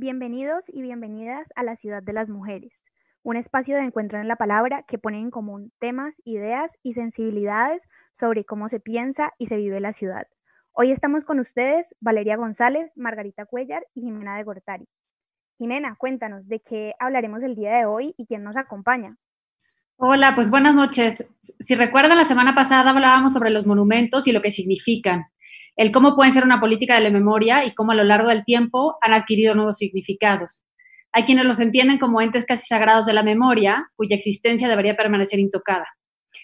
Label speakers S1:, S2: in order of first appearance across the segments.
S1: Bienvenidos y bienvenidas a la Ciudad de las Mujeres, un espacio de encuentro en la palabra que pone en común temas, ideas y sensibilidades sobre cómo se piensa y se vive la ciudad. Hoy estamos con ustedes Valeria González, Margarita Cuellar y Jimena de Gortari. Jimena, cuéntanos de qué hablaremos el día de hoy y quién nos acompaña.
S2: Hola, pues buenas noches. Si recuerdan, la semana pasada hablábamos sobre los monumentos y lo que significan, el cómo pueden ser una política de la memoria y cómo a lo largo del tiempo han adquirido nuevos significados. Hay quienes los entienden como entes casi sagrados de la memoria, cuya existencia debería permanecer intocada.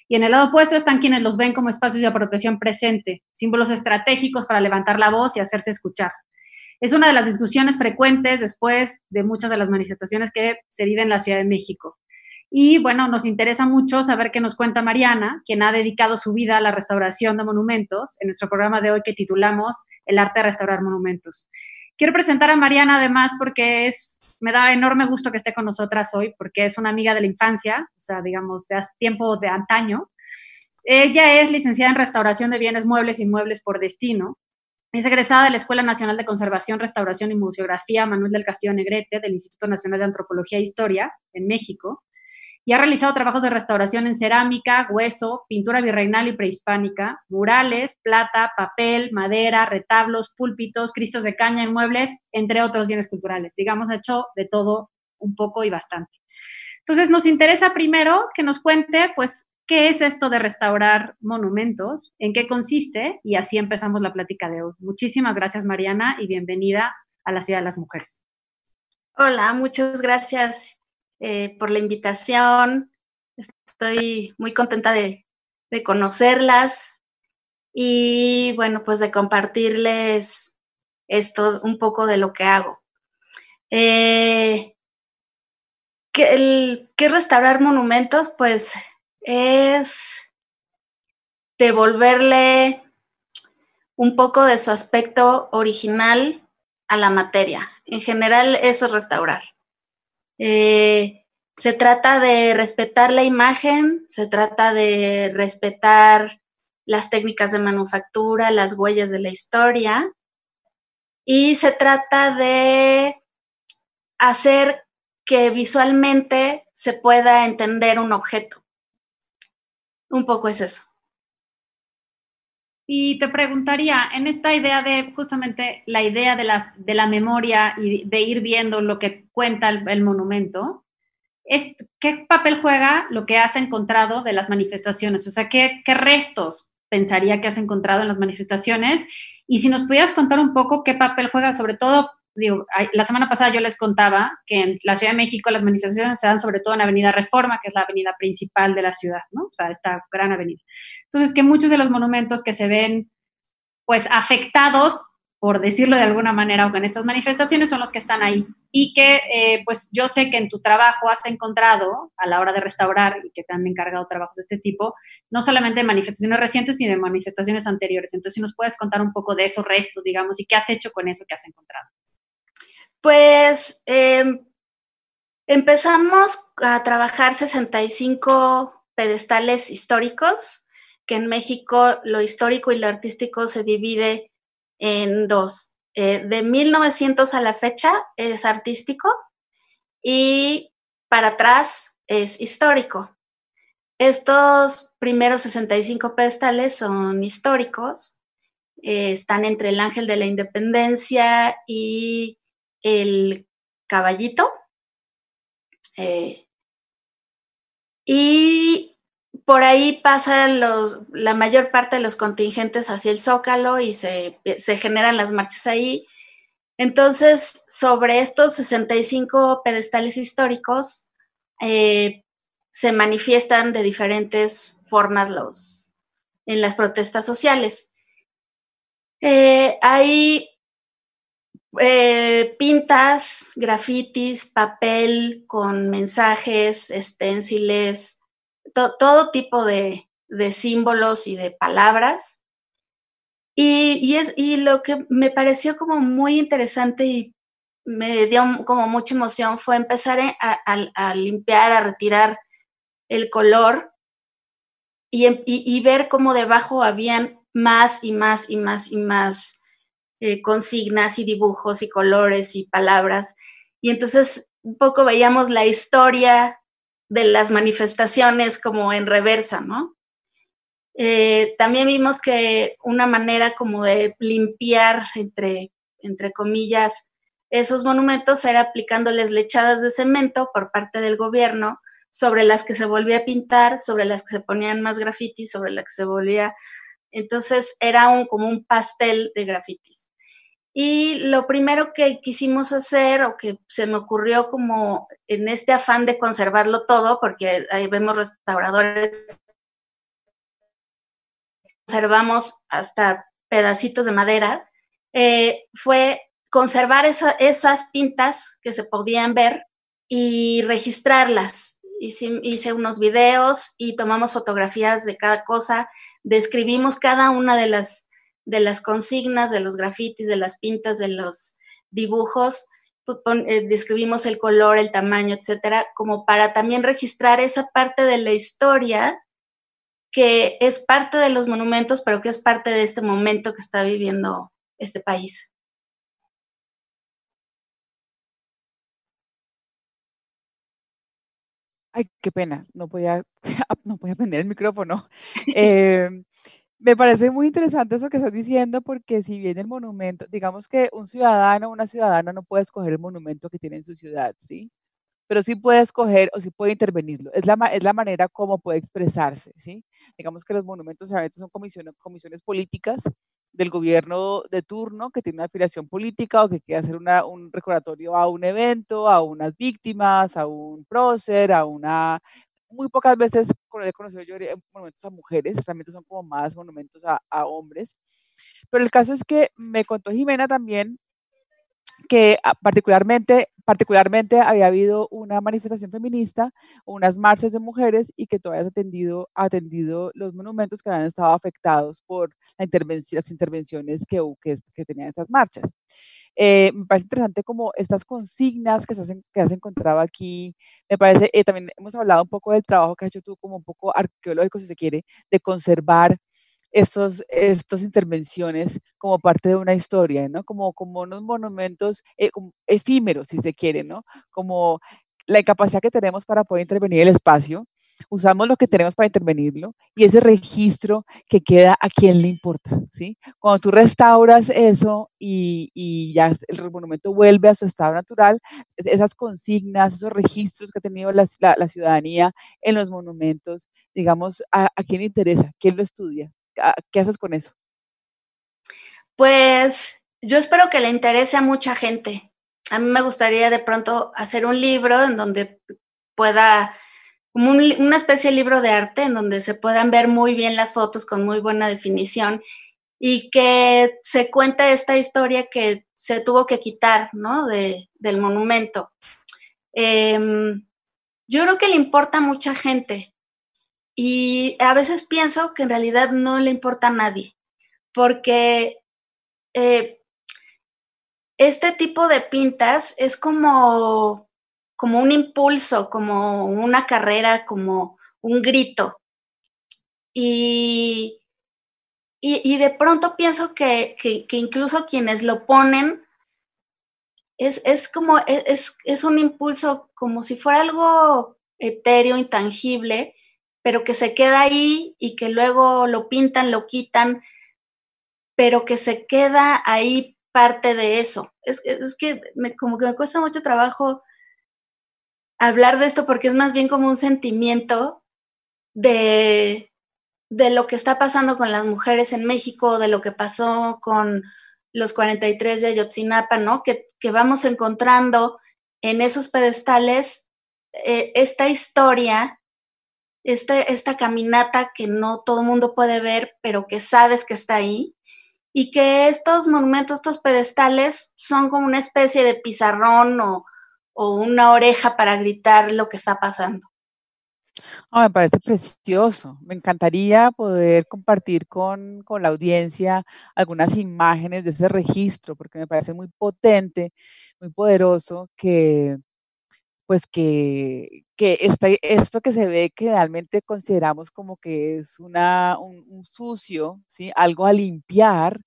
S2: Y en el lado opuesto están quienes los ven como espacios de apropiación presente, símbolos estratégicos para levantar la voz y hacerse escuchar. Es una de las discusiones frecuentes después de muchas de las manifestaciones que se viven en la Ciudad de México. Y bueno, nos interesa mucho saber qué nos cuenta Mariana, quien ha dedicado su vida a la restauración de monumentos en nuestro programa de hoy que titulamos El arte de restaurar monumentos. Quiero presentar a Mariana además porque es, me da enorme gusto que esté con nosotras hoy, porque es una amiga de la infancia, o sea, digamos, de tiempo de antaño. Ella es licenciada en restauración de bienes muebles e inmuebles por destino. Es egresada de la Escuela Nacional de Conservación, Restauración y Museografía Manuel del Castillo Negrete del Instituto Nacional de Antropología e Historia en México y ha realizado trabajos de restauración en cerámica, hueso, pintura virreinal y prehispánica, murales, plata, papel, madera, retablos, púlpitos, cristos de caña en muebles, entre otros bienes culturales. Digamos, ha hecho de todo un poco y bastante. Entonces, nos interesa primero que nos cuente, pues, qué es esto de restaurar monumentos, en qué consiste, y así empezamos la plática de hoy. Muchísimas gracias, Mariana, y bienvenida a la Ciudad de las Mujeres.
S3: Hola, muchas gracias eh, por la invitación. Estoy muy contenta de, conocerlas y bueno, pues de compartirles esto, un poco de lo que hago. Eh, ¿qué, restaurar monumentos? Pues es devolverle un poco de su aspecto original a la materia. En general, eso es restaurar. Eh, se trata de respetar la imagen, se trata de respetar las técnicas de manufactura, las huellas de la historia y se trata de hacer que visualmente se pueda entender un objeto. Un poco es eso.
S2: Y te preguntaría, en esta idea de justamente la idea de, las, de la memoria y de ir viendo lo que cuenta el, monumento, ¿qué papel juega lo que has encontrado de las manifestaciones? O sea, ¿qué, ¿qué restos pensaría que has encontrado en las manifestaciones? Y si nos pudieras contar un poco qué papel juega, sobre todo digo, la semana pasada yo les contaba que en la Ciudad de México las manifestaciones se dan sobre todo en Avenida Reforma, que es la avenida principal de la ciudad, ¿no? O sea, esta gran avenida. Entonces, que muchos de los monumentos que se ven, pues, afectados, por decirlo de alguna manera, o con estas manifestaciones son los que están ahí. Y que, eh, pues, yo sé que en tu trabajo has encontrado, a la hora de restaurar, y que te han encargado trabajos de este tipo, no solamente de manifestaciones recientes, sino de manifestaciones anteriores. Entonces, si nos puedes contar un poco de esos restos, digamos, y qué has hecho con eso que has encontrado.
S3: Pues em, empezamos a trabajar 65 pedestales históricos, que en México lo histórico y lo artístico se divide en dos. Eh, de 1900 a la fecha es artístico y para atrás es histórico. Estos primeros 65 pedestales son históricos, eh, están entre el Ángel de la Independencia y el caballito. Eh, y por ahí pasan los, la mayor parte de los contingentes hacia el Zócalo y se, generan las marchas ahí. Entonces, sobre estos 65 pedestales históricos, eh, se manifiestan de diferentes formas los, en las protestas sociales. Eh, hay eh, pintas, grafitis, papel con mensajes, esténciles, todo tipo de, símbolos y de palabras. Y, es, y lo que me pareció como muy interesante y me dio como mucha emoción fue empezar a, limpiar, a retirar el color y, y, ver cómo debajo habían más y más y más y más eh, consignas y dibujos y colores y palabras. Y entonces un poco veíamos la historia de las manifestaciones como en reversa, ¿no? Eh, también vimos que una manera como de limpiar, entre, entre comillas, esos monumentos era aplicándoles lechadas de cemento por parte del gobierno sobre las que se volvía a pintar, sobre las que se ponían más grafitis, sobre las que se volvía... Entonces era un, como un pastel de grafitis. Y lo primero que quisimos hacer o que se me ocurrió como en este afán de conservarlo todo, porque ahí vemos restauradores, conservamos hasta pedacitos de madera, eh, fue conservar esas pintas que se podían ver y registrarlas. Hice, hice unos videos y tomamos fotografías de cada cosa, describimos cada una de las de las consignas, de los grafitis, de las pintas, de los dibujos, eh, describimos el color, el tamaño, etcétera, como para también registrar esa parte de la historia que es parte de los monumentos, pero que es parte de este momento que está viviendo este país.
S4: Ay, qué pena, no podía, no podía prender el micrófono. Eh, me parece muy interesante eso que estás diciendo, porque si bien el monumento, digamos que un ciudadano o una ciudadana no puede escoger el monumento que tiene en su ciudad, ¿sí? Pero sí puede escoger o sí puede intervenirlo. Es la, es la manera como puede expresarse, ¿sí? Digamos que los monumentos a veces son comisiones políticas del gobierno de turno que tiene una afiliación política o que quiere hacer un recordatorio a un evento, a unas víctimas, a un prócer, a una muy pocas veces he conocido yo monumentos a mujeres, realmente son como más monumentos a, a hombres. Pero el caso es que me contó Jimena también que ah, particularmente, particularmente había habido una manifestación feminista, unas marchas de mujeres y que todavía atendido, atendido los monumentos que habían estado afectados por la las intervenciones que, que, que tenían esas marchas. Eh, me parece interesante como estas consignas que, se hacen, que has encontrado aquí. Me parece, eh, también hemos hablado un poco del trabajo que has hecho tú como un poco arqueológico, si se quiere, de conservar estos, estas intervenciones como parte de una historia, ¿no? Como, como unos monumentos eh, efímeros, si se quiere, ¿no? Como la incapacidad que tenemos para poder intervenir el espacio usamos lo que tenemos para intervenirlo y ese registro que queda a quien le importa, ¿sí? Cuando tú restauras eso y, y ya el monumento vuelve a su estado natural, esas consignas, esos registros que ha tenido la, la, ciudadanía en los monumentos, digamos, ¿a, ¿a, quién le interesa? ¿Quién lo estudia? ¿Qué haces con eso?
S3: Pues yo espero que le interese a mucha gente. A mí me gustaría de pronto hacer un libro en donde pueda como una especie de libro de arte en donde se puedan ver muy bien las fotos con muy buena definición y que se cuente esta historia que se tuvo que quitar, ¿no? De, del monumento. Em, yo creo que le importa a mucha gente y a veces pienso que en realidad no le importa a nadie, porque eh, este tipo de pintas es como como un impulso, como una carrera, como un grito. Y, y, de pronto pienso que, que, incluso quienes lo ponen es, es como, e, es, es, un impulso como si fuera algo etéreo, intangible, pero que se queda ahí y que luego lo pintan, lo quitan, pero que se queda ahí parte de eso. Es, es que me, como que me cuesta mucho trabajo hablar de esto porque es más bien como un sentimiento de, de lo que está pasando con las mujeres en México, de lo que pasó con los 43 de Ayotzinapa, ¿no? Que, que vamos encontrando en esos pedestales eh, esta historia, esta, esta caminata que no todo el mundo puede ver, pero que sabes que está ahí, y que estos monumentos, estos pedestales son como una especie de pizarrón o, o una oreja para gritar lo que está pasando.
S4: Oh, me parece precioso. Me encantaría poder compartir con, con, la audiencia algunas imágenes de ese registro, porque me parece muy potente, muy poderoso que, pues que, que esto que se ve que realmente consideramos como que es una, un, un sucio, ¿sí? algo a limpiar,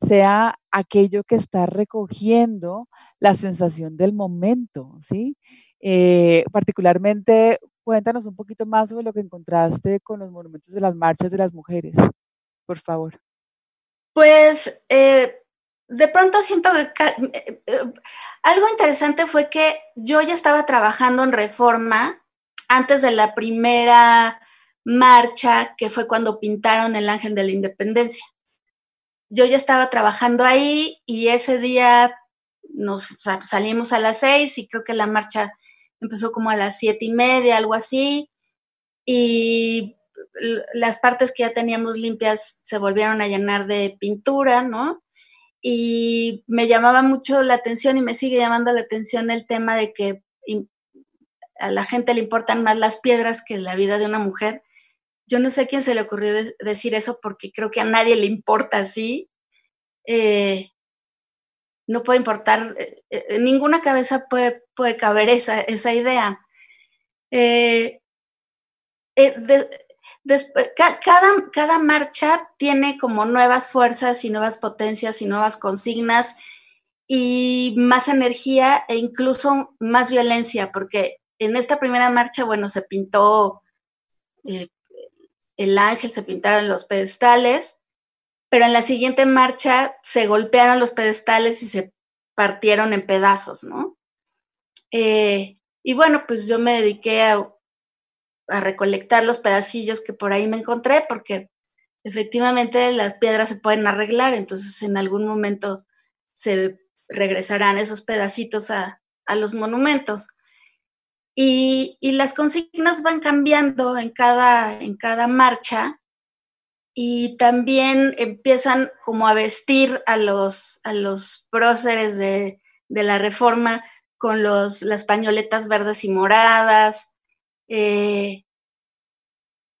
S4: sea aquello que está recogiendo la sensación del momento, ¿sí? Eh, particularmente, cuéntanos un poquito más sobre lo que encontraste con los monumentos de las marchas de las mujeres, por favor.
S3: Pues eh, de pronto siento que algo interesante fue que yo ya estaba trabajando en reforma antes de la primera marcha, que fue cuando pintaron el ángel de la independencia. Yo ya estaba trabajando ahí y ese día nos salimos a las seis y creo que la marcha empezó como a las siete y media, algo así. Y las partes que ya teníamos limpias se volvieron a llenar de pintura, ¿no? Y me llamaba mucho la atención y me sigue llamando la atención el tema de que a la gente le importan más las piedras que la vida de una mujer. Yo no sé a quién se le ocurrió decir eso porque creo que a nadie le importa así. Eh, no puede importar, eh, eh, en ninguna cabeza puede, puede caber esa, esa idea. Cada, cada marcha tiene como nuevas fuerzas y nuevas potencias y nuevas consignas y más energía e incluso más violencia, porque en esta primera marcha, bueno, se pintó eh, el ángel, se pintaron los pedestales, pero en la siguiente marcha se golpearon los pedestales y se partieron en pedazos, ¿no? Eh, y bueno, pues yo me dediqué a, a recolectar los pedacillos que por ahí me encontré, porque efectivamente las piedras se pueden arreglar, entonces en algún momento se regresarán esos pedacitos a, a los monumentos. Y, las consignas van cambiando en cada, en cada marcha y también empiezan como a vestir a los, a los próceres de, la reforma con los, las pañoletas verdes y moradas. Eh,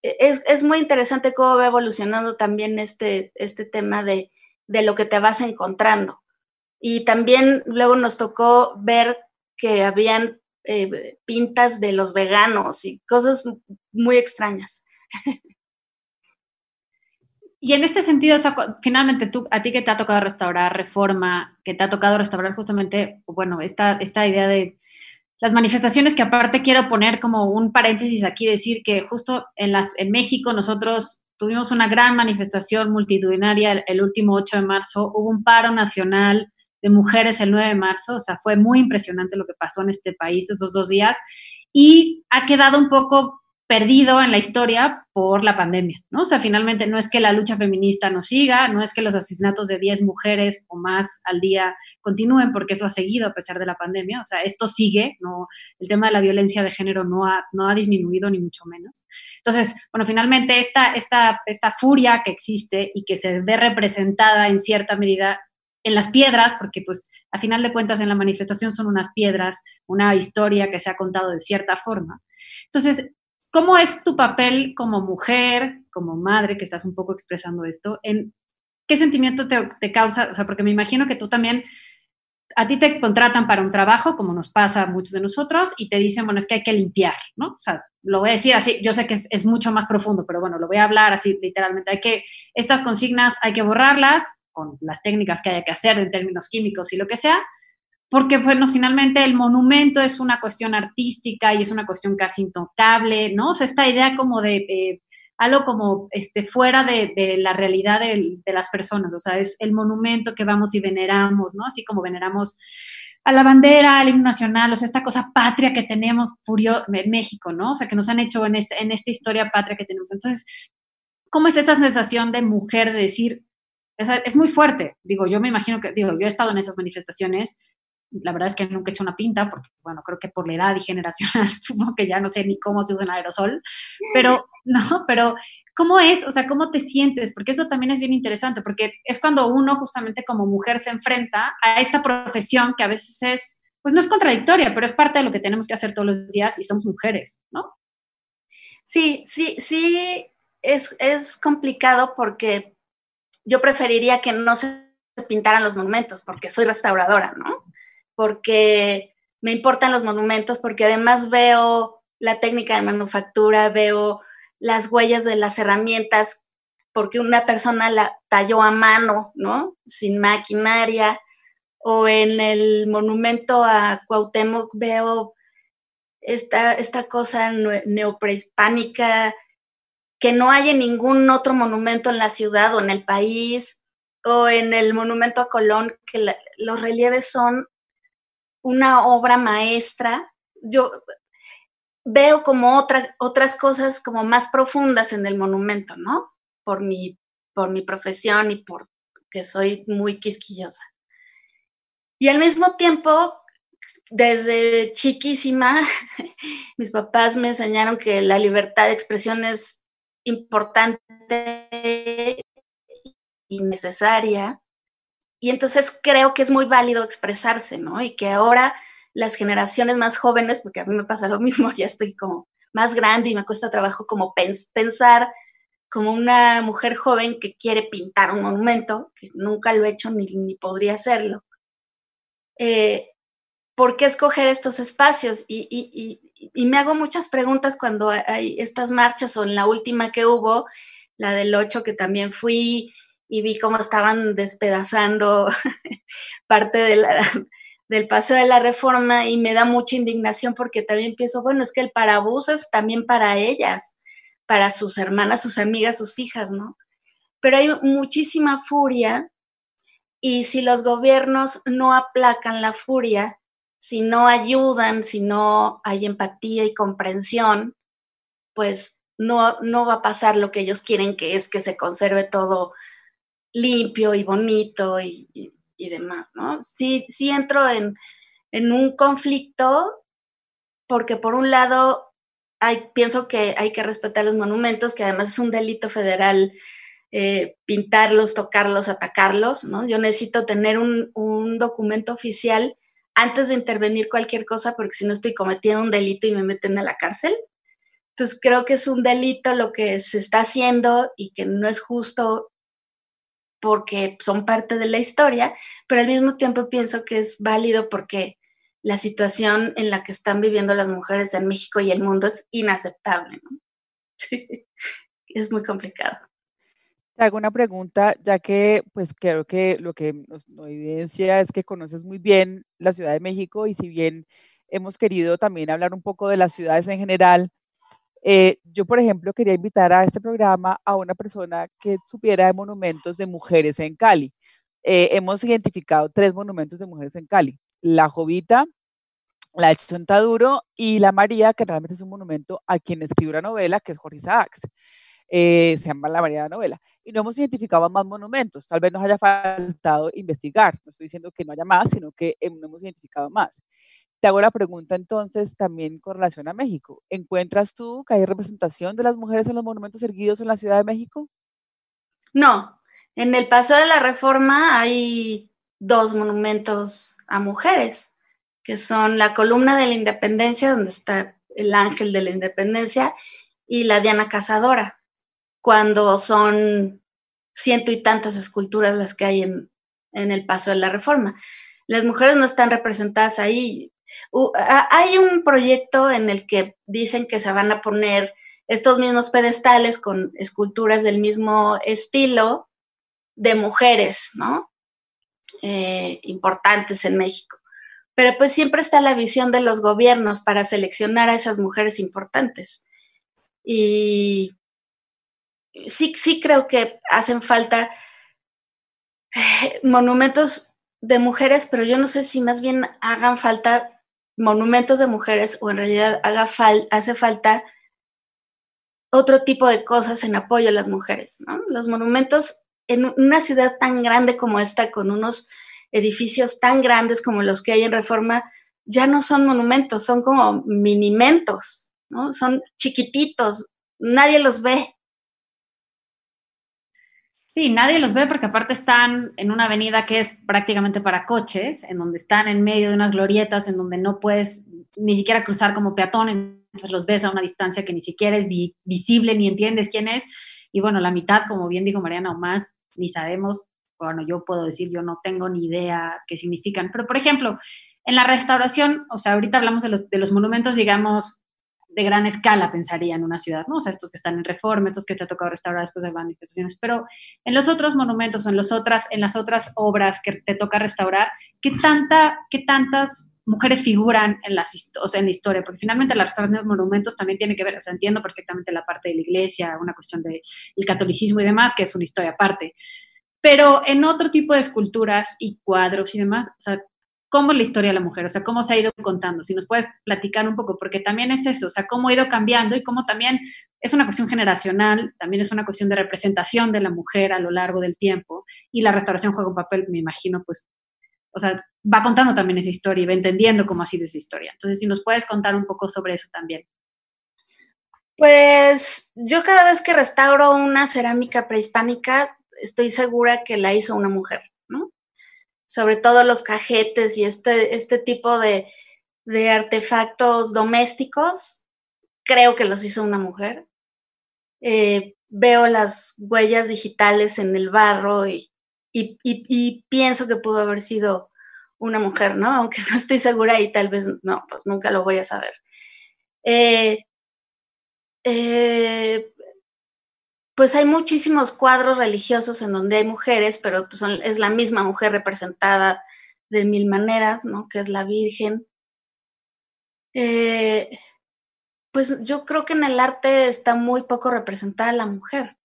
S3: es, es, muy interesante cómo va evolucionando también este, este tema de, de, lo que te vas encontrando. Y también luego nos tocó ver que habían eh, pintas de los veganos y cosas muy extrañas.
S2: Y en este sentido, finalmente tú, a ti que te ha tocado restaurar reforma, que te ha tocado restaurar justamente, bueno, esta, esta idea de las manifestaciones que aparte quiero poner como un paréntesis aquí, decir que justo en, las, en México nosotros tuvimos una gran manifestación multitudinaria el, el último 8 de marzo, hubo un paro nacional de mujeres el 9 de marzo, o sea, fue muy impresionante lo que pasó en este país esos dos días y ha quedado un poco perdido en la historia por la pandemia, ¿no? O sea, finalmente no es que la lucha feminista no siga, no es que los asesinatos de 10 mujeres o más al día continúen, porque eso ha seguido a pesar de la pandemia, o sea, esto sigue, ¿no? El tema de la violencia de género no ha, no ha disminuido ni mucho menos. Entonces, bueno, finalmente esta, esta, esta furia que existe y que se ve representada en cierta medida en las piedras, porque pues a final de cuentas en la manifestación son unas piedras, una historia que se ha contado de cierta forma. Entonces, ¿cómo es tu papel como mujer, como madre, que estás un poco expresando esto? ¿En qué sentimiento te, causa? O sea, porque me imagino que tú también, a ti te contratan para un trabajo, como nos pasa a muchos de nosotros, y te dicen, bueno, es que hay que limpiar, ¿no? O sea, lo voy a decir así, yo sé que es, es mucho más profundo, pero bueno, lo voy a hablar así literalmente. Hay que, estas consignas hay que borrarlas, con las técnicas que haya que hacer en términos químicos y lo que sea, porque bueno, finalmente el monumento es una cuestión artística y es una cuestión casi intocable, ¿no? O sea, esta idea como de eh, algo como este, fuera de, la realidad de, las personas, o sea, es el monumento que vamos y veneramos, ¿no? Así como veneramos a la bandera, al himno nacional, o sea, esta cosa patria que tenemos furio, en México, ¿no? O sea, que nos han hecho en, en esta historia patria que tenemos. Entonces, ¿cómo es esa sensación de mujer de decir, es, muy fuerte. Digo, yo me imagino que, digo, yo he estado en esas manifestaciones. La verdad es que nunca he hecho una pinta, porque, bueno, creo que por la edad y generacional, supongo que ya no sé ni cómo se usa un aerosol. Pero, no, pero, ¿cómo es? O sea, ¿cómo te sientes? Porque eso también es bien interesante, porque es cuando uno, justamente como mujer, se enfrenta a esta profesión que a veces es, pues no es contradictoria, pero es parte de lo que tenemos que hacer todos los días y somos mujeres, ¿no?
S3: Sí, sí, sí, es, es complicado porque yo preferiría que no se pintaran los monumentos porque soy restauradora, ¿no? Porque me importan los monumentos, porque además veo la técnica de manufactura, veo las huellas de las herramientas porque una persona la talló a mano, ¿no? Sin maquinaria. O en el monumento a Cuauhtémoc veo esta, esta cosa neoprehispánica que no hay en ningún otro monumento en la ciudad o en el país, o en el monumento a Colón, que los relieves son una obra maestra. Yo veo como otra, otras cosas como más profundas en el monumento, ¿no? Por mi, por mi profesión y por que soy muy quisquillosa. Y al mismo tiempo, desde chiquísima, mis papás me enseñaron que la libertad de expresión es importante y necesaria. Y entonces creo que es muy válido expresarse, ¿no? Y que ahora las generaciones más jóvenes, porque a mí me pasa lo mismo, ya estoy como más grande y me cuesta trabajo como pensar como una mujer joven que quiere pintar un monumento, que nunca lo he hecho ni, ni podría hacerlo. Eh, ¿Por qué escoger estos espacios? Y, y, y, me hago muchas preguntas cuando hay estas marchas o en la última que hubo, la del 8 que también fui y vi cómo estaban despedazando parte del paseo de la reforma y me da mucha indignación porque también pienso, bueno, es que el parabús es también para ellas, para sus hermanas, sus amigas, sus hijas, ¿no? Pero hay muchísima furia y si los gobiernos no aplacan la furia, si no ayudan, si no hay empatía y comprensión, pues no, no va a pasar lo que ellos quieren, que es que se conserve todo limpio y bonito y, y demás, ¿no? Sí, sí entro en, un conflicto porque por un lado hay, pienso que hay que respetar los monumentos, que además es un delito federal eh, pintarlos, tocarlos, atacarlos, ¿no? Yo necesito tener un, un, documento oficial antes de intervenir cualquier cosa, porque si no estoy cometiendo un delito y me meten a la cárcel. Entonces creo que es un delito lo que se está haciendo y que no es justo porque son parte de la historia, pero al mismo tiempo pienso que es válido porque la situación en la que están viviendo las mujeres en México y el mundo es inaceptable. ¿no? es muy complicado.
S4: Te hago una pregunta, ya que pues creo que lo que nos, nos evidencia es que conoces muy bien la Ciudad de México y si bien hemos querido también hablar un poco de las ciudades en general, eh, yo, por ejemplo, quería invitar a este programa a una persona que supiera de monumentos de mujeres en Cali. Eh, hemos identificado tres monumentos de mujeres en Cali. La Jovita, la de Chontaduro y la María, que realmente es un monumento a quien escribió la novela, que es Jorge Isaacs. Eh, se llama La María de la novela. Y no hemos identificado más monumentos. Tal vez nos haya faltado investigar. No estoy diciendo que no haya más, sino que no hemos identificado más. Te hago la pregunta entonces también con relación a México. ¿Encuentras tú que hay representación de las mujeres en los monumentos erguidos en la Ciudad de México?
S3: No, en el Paso de la Reforma hay dos monumentos a mujeres, que son la columna de la Independencia, donde está el ángel de la Independencia, y la Diana Cazadora, cuando son ciento y tantas esculturas las que hay en, en el Paso de la Reforma. Las mujeres no están representadas ahí hay un proyecto en el que dicen que se van a poner estos mismos pedestales con esculturas del mismo estilo de mujeres, ¿no? Eh, importantes en México. Pero pues siempre está la visión de los gobiernos para seleccionar a esas mujeres importantes. Y sí, sí creo que hacen falta eh, monumentos de mujeres, pero yo no sé si más bien hagan falta monumentos de mujeres o en realidad haga hace falta otro tipo de cosas en apoyo a las mujeres. Los monumentos en una ciudad tan grande como esta, con unos edificios tan grandes como los que hay en Reforma, ya no son monumentos, son como minimentos. Son chiquititos, nadie los ve.
S2: Sí, nadie los ve porque aparte están en una avenida que es prácticamente para coches, en donde están en medio de unas glorietas, en donde no puedes ni siquiera cruzar como peatón, entonces los ves a una distancia que ni siquiera es visible ni entiendes quién es. Y bueno, la mitad, como bien dijo Mariana, o más, ni sabemos, bueno, yo puedo decir, yo no tengo ni idea qué significan. Pero, por ejemplo, en la restauración, o sea, ahorita hablamos de los, de los monumentos, digamos, de gran escala, pensaría, en una ciudad, ¿no? O sea, estos que están en reforma, estos que te ha tocado restaurar después de manifestaciones, pero en los otros monumentos o en, los otras, en las otras obras que te toca restaurar, ¿qué, tanta, qué tantas mujeres figuran en, las, o sea, en la historia? Porque finalmente la restauración de monumentos también tiene que ver, o sea, entiendo perfectamente la parte de la iglesia, una cuestión del catolicismo y demás, que es una historia aparte, pero en otro tipo de esculturas y cuadros y demás, o sea, cómo es la historia de la mujer, o sea, cómo se ha ido contando. Si nos puedes platicar un poco, porque también es eso, o sea, cómo ha ido cambiando y cómo también es una cuestión generacional, también es una cuestión de representación de la mujer a lo largo del tiempo y la restauración juega un papel, me imagino, pues, o sea, va contando también esa historia y va entendiendo cómo ha sido esa historia. Entonces, si nos puedes contar un poco sobre eso también.
S3: Pues yo cada vez que restauro una cerámica prehispánica, estoy segura que la hizo una mujer sobre todo los cajetes y este, este tipo de, artefactos domésticos, creo que los hizo una mujer. Eh, veo las huellas digitales en el barro y, pienso que pudo haber sido una mujer, ¿no? Aunque no estoy segura y tal vez no, pues nunca lo voy a saber. eh, eh pues hay muchísimos cuadros religiosos en donde hay mujeres, pero pues es la misma mujer representada de mil maneras, ¿no? Que es la Virgen. Eh, pues yo creo que en el arte está muy poco representada la mujer,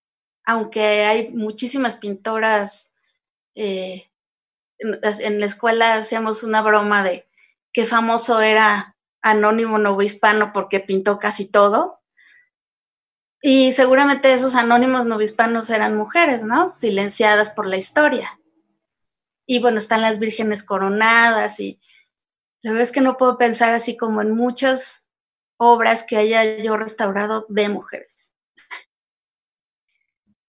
S3: aunque hay muchísimas pintoras. Eh, en, la escuela hacíamos una broma de qué famoso era Anónimo Novohispano porque pintó casi todo. Y seguramente esos anónimos novispanos eran mujeres, ¿no? Silenciadas por la historia. Y bueno, están las vírgenes coronadas y la verdad es que no puedo pensar así como en muchas obras que haya yo restaurado de mujeres.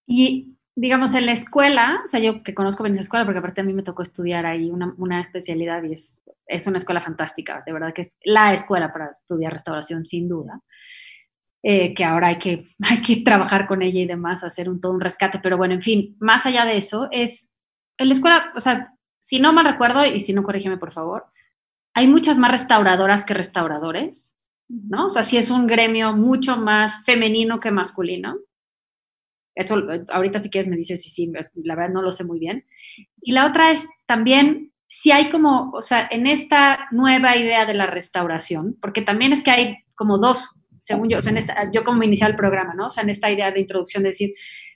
S2: Y digamos, en la escuela, o sea, yo que conozco bien esa escuela, porque aparte a mí me tocó estudiar ahí una, una, especialidad y es, es una escuela fantástica, de verdad que es la escuela para estudiar restauración, sin duda. Eh, que ahora hay que, hay que trabajar con ella y demás, hacer un, todo un rescate. Pero bueno, en fin, más allá de eso, es en la escuela, o sea, si no mal recuerdo, y si no, corrígeme por favor, hay muchas más restauradoras que restauradores, ¿no? O sea, sí es un gremio mucho más femenino que masculino. Eso, ahorita si quieres me dices si sí, la verdad no lo sé muy bien. Y la otra es también si hay como, o sea, en esta nueva idea de la restauración, porque también es que hay como dos según yo, o sea, yo como iniciar el programa, ¿no? O sea, en esta idea de introducción de decir,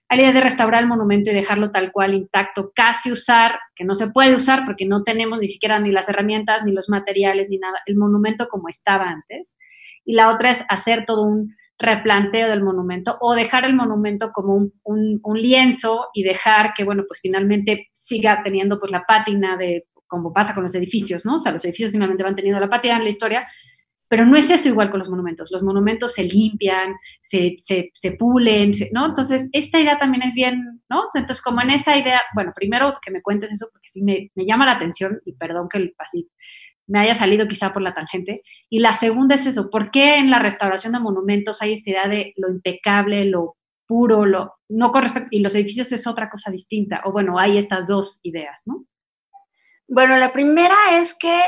S2: hay la idea de restaurar el monumento y dejarlo tal cual intacto, casi usar, que no se puede usar porque no tenemos ni siquiera ni las herramientas, ni los materiales, ni nada, el monumento como estaba antes. Y la otra es hacer todo un replanteo del monumento o dejar el monumento como un, un, lienzo y dejar que, bueno, pues finalmente siga teniendo pues la pátina de, como pasa con los edificios, ¿no? O sea, los edificios finalmente van teniendo la pátina en la historia, pero no es eso igual con los monumentos. Los monumentos se limpian, se, se, se pulen, ¿no? Entonces, esta idea también es bien, ¿no? Entonces, como en esa idea, bueno, primero que me cuentes eso, porque sí me, me llama la atención, y perdón que así me haya salido quizá por la tangente. Y la segunda es eso, ¿por qué en la restauración de monumentos hay esta idea de lo impecable, lo puro, lo no con y los edificios es otra cosa distinta? O bueno, hay estas dos ideas, ¿no?
S3: Bueno, la primera es que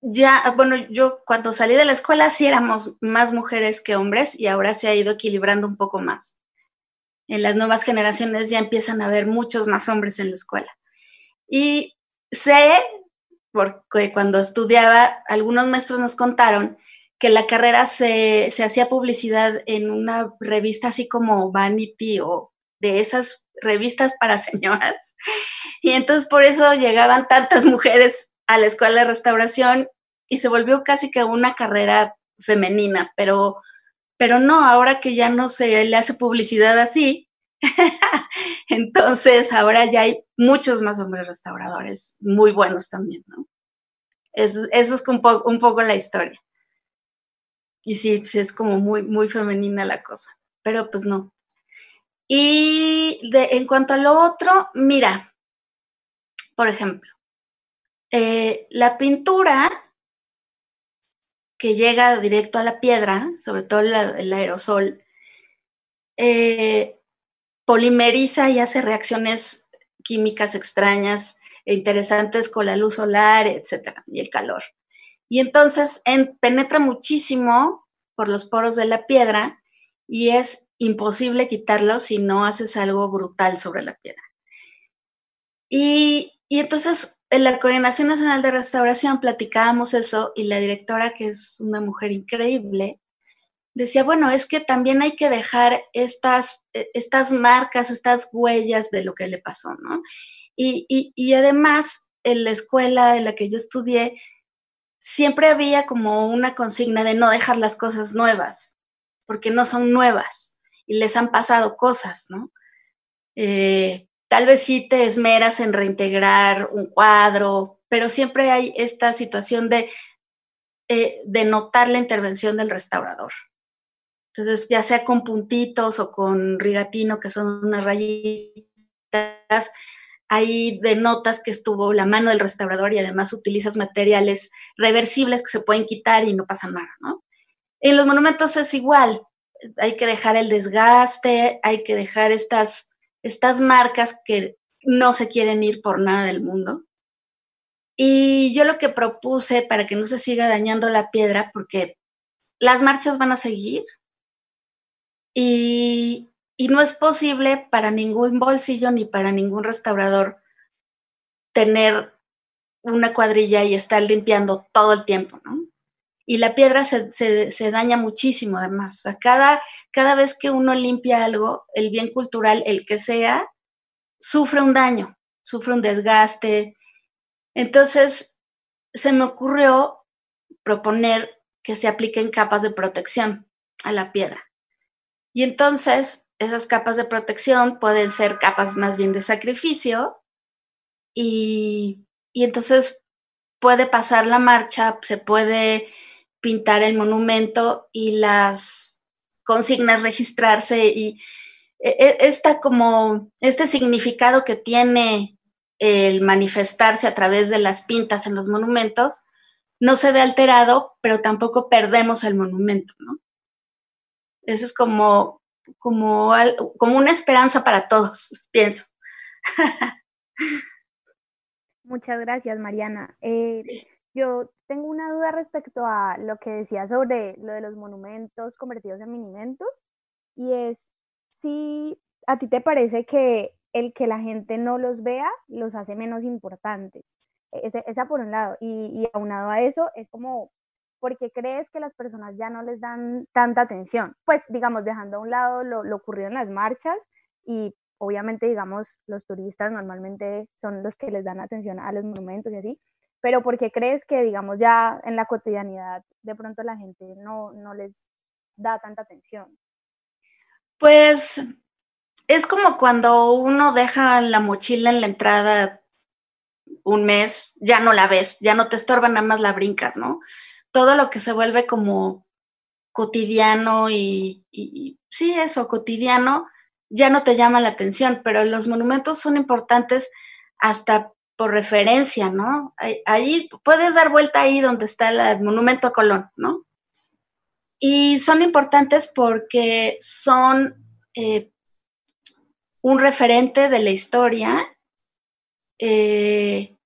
S3: ya, bueno, yo cuando salí de la escuela sí éramos más mujeres que hombres y ahora se ha ido equilibrando un poco más. En las nuevas generaciones ya empiezan a haber muchos más hombres en la escuela. Y sé, porque cuando estudiaba, algunos maestros nos contaron que la carrera se, se hacía publicidad en una revista así como Vanity o de esas revistas para señoras. Y entonces por eso llegaban tantas mujeres a la escuela de restauración y se volvió casi que una carrera femenina, pero, pero no, ahora que ya no se le hace publicidad así, entonces ahora ya hay muchos más hombres restauradores muy buenos también, ¿no? Eso, es un, un poco la historia. Y sí, es como muy, muy femenina la cosa, pero pues no. Y de, en cuanto a lo otro, mira, por ejemplo, eh, la pintura que llega directo a la piedra, sobre todo el aerosol, eh, polimeriza y hace reacciones químicas extrañas e interesantes con la luz solar, etcétera, y el calor. Y entonces penetra muchísimo por los poros de la piedra y es imposible quitarlo si no haces algo brutal sobre la piedra. Y, y entonces en la Coordinación Nacional de Restauración platicábamos eso y la directora, que es una mujer increíble, decía, bueno, es que también hay que dejar estas, eh, estas marcas, estas huellas de lo que le pasó, ¿no? Y, y, y además, en la escuela en la que yo estudié, siempre había como una consigna de no dejar las cosas nuevas, porque no son nuevas y les han pasado cosas, ¿no? Eh, tal vez sí te esmeras en reintegrar un cuadro, pero siempre hay esta situación de, eh, de notar la intervención del restaurador. Entonces, ya sea con puntitos o con rigatino, que son unas rayitas, ahí denotas que estuvo la mano del restaurador y además utilizas materiales reversibles que se pueden quitar y no pasa nada, ¿no? En los monumentos es igual, hay que dejar el desgaste, hay que dejar estas, estas marcas que no se quieren ir por nada del mundo. Y yo lo que propuse para que no se siga dañando la piedra, porque las marchas van a seguir, y, no es posible para ningún bolsillo ni para ningún restaurador tener una cuadrilla y estar limpiando todo el tiempo, ¿no? Y la piedra se, daña muchísimo además. cada, cada vez que uno limpia algo, el bien cultural, el que sea, sufre un daño, sufre un desgaste. Entonces, se me ocurrió proponer que se apliquen capas de protección a la piedra. Y entonces esas capas de protección pueden ser capas más bien de sacrificio y, entonces puede pasar la marcha, se puede pintar el monumento y las consignas registrarse y e, e, esta como este significado que tiene el manifestarse a través de las pintas en los monumentos no se ve alterado, pero tampoco perdemos el monumento, ¿no? Eso es como, como, como una esperanza para todos, pienso.
S1: Muchas gracias, Mariana. Eh, yo tengo una duda respecto a lo que decía sobre lo de los monumentos convertidos en minimentos y es si a ti te parece que el que la gente no los vea los hace menos importantes. esa por un lado. Y, y aunado a eso, es como porque crees que las personas ya no les dan tanta atención. Pues, digamos, dejando a un lado lo, lo ocurrido en las marchas y obviamente, digamos, los turistas normalmente son los que les dan atención a los monumentos y así, pero porque crees que, digamos, ya en la cotidianidad de pronto la gente no, no les da tanta atención.
S3: Pues es como cuando uno deja la mochila en la entrada un mes, ya no la ves, ya no te estorba, nada más la brincas, ¿no? todo lo que se vuelve como cotidiano y, sí, eso, cotidiano, ya no te llama la atención, pero los monumentos son importantes hasta por referencia, ¿no? Ahí, puedes dar vuelta ahí donde está el monumento a Colón, ¿no? Y son importantes porque son eh, un referente de la historia eh,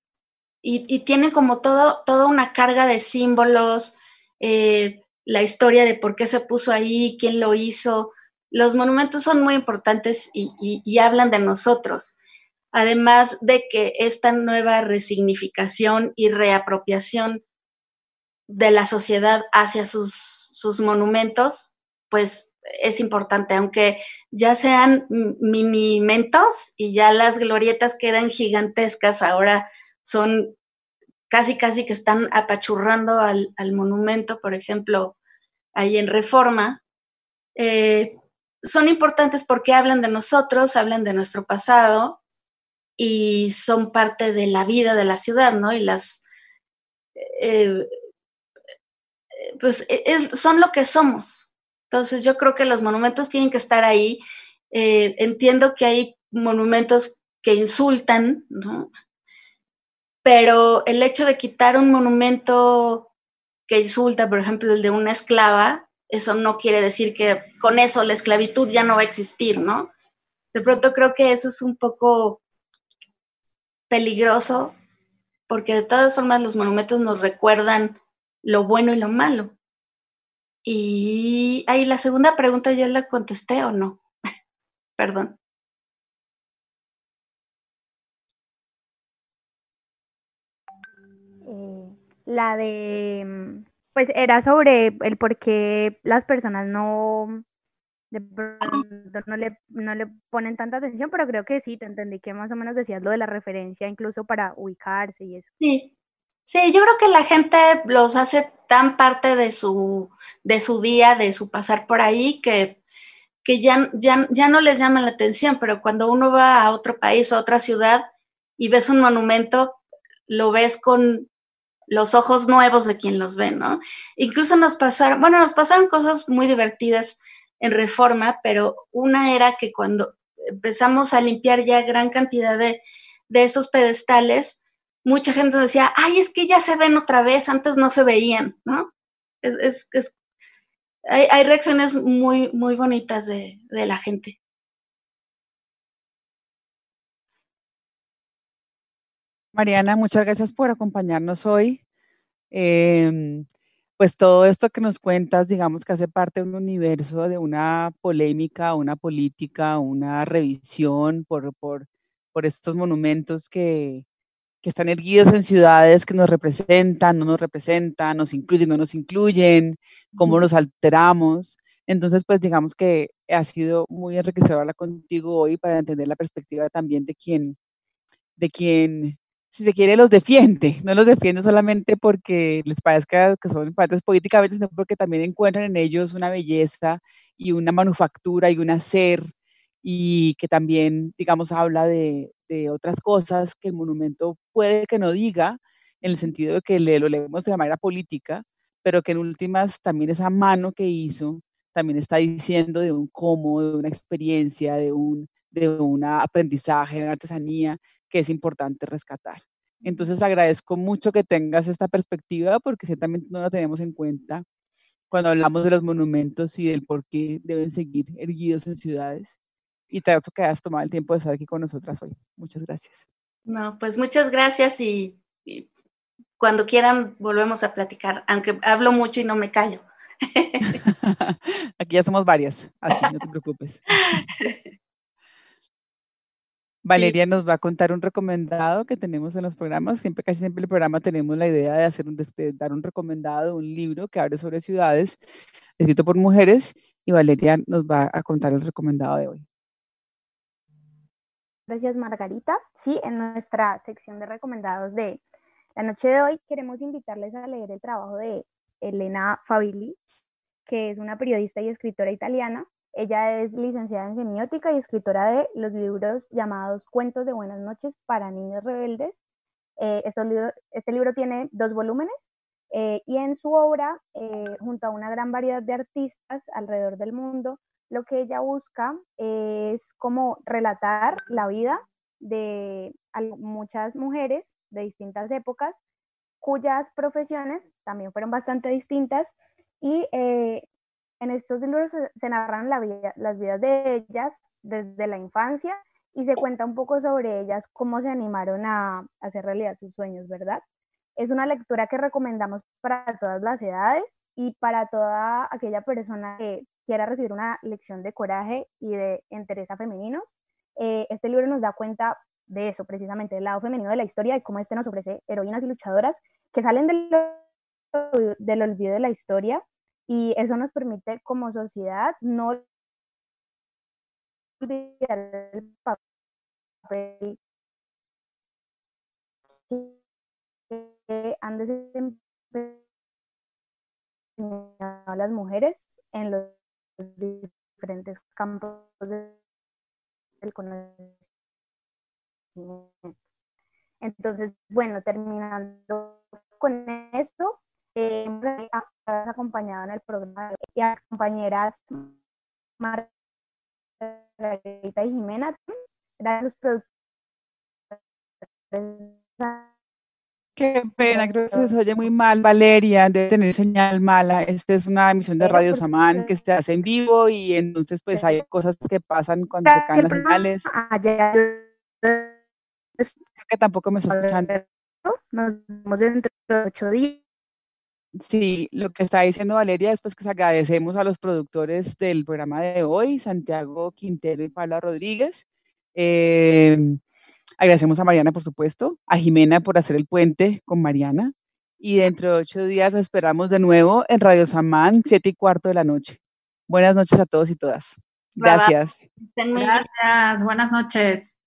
S3: y, tienen como todo, toda una carga de símbolos, eh, la historia de por qué se puso ahí, quién lo hizo. Los monumentos son muy importantes y, hablan de nosotros. Además de que esta nueva resignificación y reapropiación de la sociedad hacia sus, sus monumentos, pues es importante, aunque ya sean minimentos y ya las glorietas que eran gigantescas ahora son casi, casi que están apachurrando al, monumento, por ejemplo, ahí en Reforma, eh, son importantes porque hablan de nosotros, hablan de nuestro pasado y son parte de la vida de la ciudad, ¿no? Y las, eh, pues e, son lo que somos. Entonces yo creo que los monumentos tienen que estar ahí. Eh, entiendo que hay monumentos que insultan, ¿no? pero el hecho de quitar un monumento que insulta, por ejemplo, el de una esclava, eso no quiere decir que con eso la esclavitud ya no va a existir, ¿no? De pronto creo que eso es un poco peligroso, porque de todas formas los monumentos nos recuerdan lo bueno y lo malo. Y ahí la segunda pregunta ya la contesté o no. Perdón.
S1: Eh, la de, mm, pues era sobre el por qué las personas no, no le, no le ponen tanta atención, pero creo que sí, te entendí que más o menos decías lo de la referencia incluso para ubicarse y eso.
S3: Sí, sí, yo creo que la gente los hace tan parte de su, de su día, de su pasar por ahí, que, que ya, ya, ya no les llama la atención, pero cuando uno va a otro país o a otra ciudad y ves un monumento, lo ves con los ojos nuevos de quien los ve, ¿no? Incluso nos pasaron, bueno, nos pasaron cosas muy divertidas en reforma, pero una era que cuando empezamos a limpiar ya gran cantidad de, esos pedestales, mucha gente decía, ay, es que ya se ven otra vez, antes no se veían, ¿no? Es, es, hay, hay, reacciones muy, muy bonitas de, de la gente.
S4: Mariana, muchas gracias por acompañarnos hoy. Em, pues todo esto que nos cuentas, digamos que hace parte de un universo, de una polémica, una política, una revisión por, por, por estos monumentos que, que están erguidos en ciudades que nos representan, no nos representan, nos incluyen, no nos incluyen, cómo nos alteramos. Entonces, pues digamos que ha sido muy enriquecedor hablar contigo hoy para entender la perspectiva también de quien, de quien si se quiere, los defiende. No los defiende solamente porque les parezca que son importantes políticamente, sino porque también encuentran en ellos una belleza y una manufactura y un hacer y que también, digamos, habla de, de otras cosas que el monumento puede que no diga, en el sentido de que le, lo leemos de la manera política, pero que en últimas también esa mano que hizo también está diciendo de un cómo, de una experiencia, de un de un aprendizaje, de artesanía, que es importante rescatar. Entonces agradezco mucho que tengas esta perspectiva porque ciertamente no la tenemos en cuenta cuando hablamos de los monumentos y del por qué deben seguir erguidos en ciudades. Y te agradezco que hayas tomado el tiempo de estar aquí con nosotras hoy. Muchas gracias.
S3: No, pues muchas gracias y, cuando quieran volvemos a platicar, aunque hablo mucho y no me callo.
S4: Aquí ya somos varias, así no te preocupes. Valeria nos va a contar un recomendado que tenemos en los programas. Siempre, casi siempre el programa tenemos la idea de hacer un, dar un recomendado, un libro que hable sobre ciudades, escrito por mujeres, y Valeria nos va a contar el recomendado de hoy.
S1: Gracias, Margarita. Sí, en nuestra sección de recomendados de la noche de hoy queremos invitarles a leer el trabajo de Elena Fabili, que es una periodista y escritora italiana ella es licenciada en semiótica y escritora de los libros llamados Cuentos de Buenas noches para Niños Rebeldes. Eh, este libro tiene dos volúmenes eh, y en su obra, eh, junto a una gran variedad de artistas alrededor del mundo, lo que ella busca es como relatar la vida de muchas mujeres de distintas épocas cuyas profesiones también fueron bastante distintas y en estos libros se, narran las vidas de ellas desde la infancia y se cuenta un poco sobre ellas, cómo se animaron a, hacer realidad sus sueños, ¿verdad? Es una lectura que recomendamos para todas las edades y para toda aquella persona que quiera recibir una lección de coraje y de entereza femeninos. Eh, este libro nos da cuenta de eso, precisamente, del lado femenino de la historia y cómo este nos ofrece heroínas y luchadoras que salen del, del olvido de la historia y eso nos permite como sociedad no olvidar el papel que han desempeñado las mujeres en los diferentes campos del conocimiento. Entonces, bueno, terminando con esto, eh, acompañado en el programa y a las compañeras Margarita y Jimena, eran los productores.
S4: Qué pena, creo que se oye muy mal, Valeria, de tener señal mala. Esta es una emisión de Radio Samán que se hace en vivo y entonces pues hay cosas que pasan cuando se caen las señales. Creo que tampoco me está escuchando.
S1: Nos vemos dentro de ocho días.
S4: Sí, lo que está diciendo Valeria es pues que agradecemos a los productores del programa de hoy, Santiago Quintero y Paula Rodríguez. Eh, agradecemos a Mariana, por supuesto, a Jimena por hacer el puente con Mariana. Y dentro de ocho días esperamos de nuevo en Radio Samán, siete y cuarto de la noche. Buenas noches a todos y todas. Gracias.
S2: Gracias. Buenas noches.